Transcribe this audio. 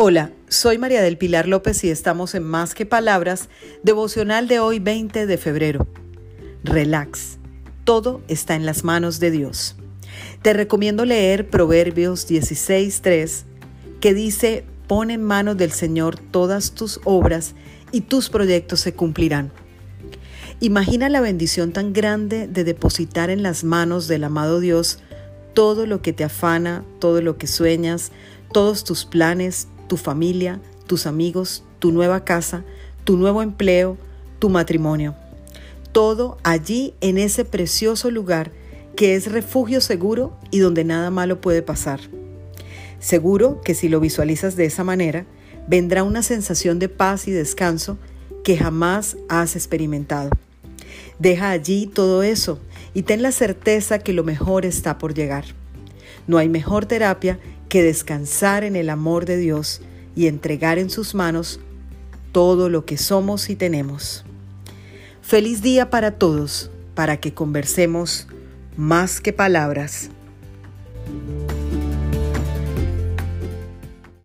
Hola, soy María del Pilar López y estamos en Más que Palabras, devocional de hoy 20 de febrero. Relax, todo está en las manos de Dios. Te recomiendo leer Proverbios 16.3, que dice, pon en manos del Señor todas tus obras y tus proyectos se cumplirán. Imagina la bendición tan grande de depositar en las manos del amado Dios todo lo que te afana, todo lo que sueñas, todos tus planes, tu familia, tus amigos, tu nueva casa, tu nuevo empleo, tu matrimonio. Todo allí en ese precioso lugar que es refugio seguro y donde nada malo puede pasar. Seguro que si lo visualizas de esa manera, vendrá una sensación de paz y descanso que jamás has experimentado. Deja allí todo eso y ten la certeza que lo mejor está por llegar. No hay mejor terapia que descansar en el amor de Dios y entregar en sus manos todo lo que somos y tenemos. Feliz día para todos, para que conversemos más que palabras.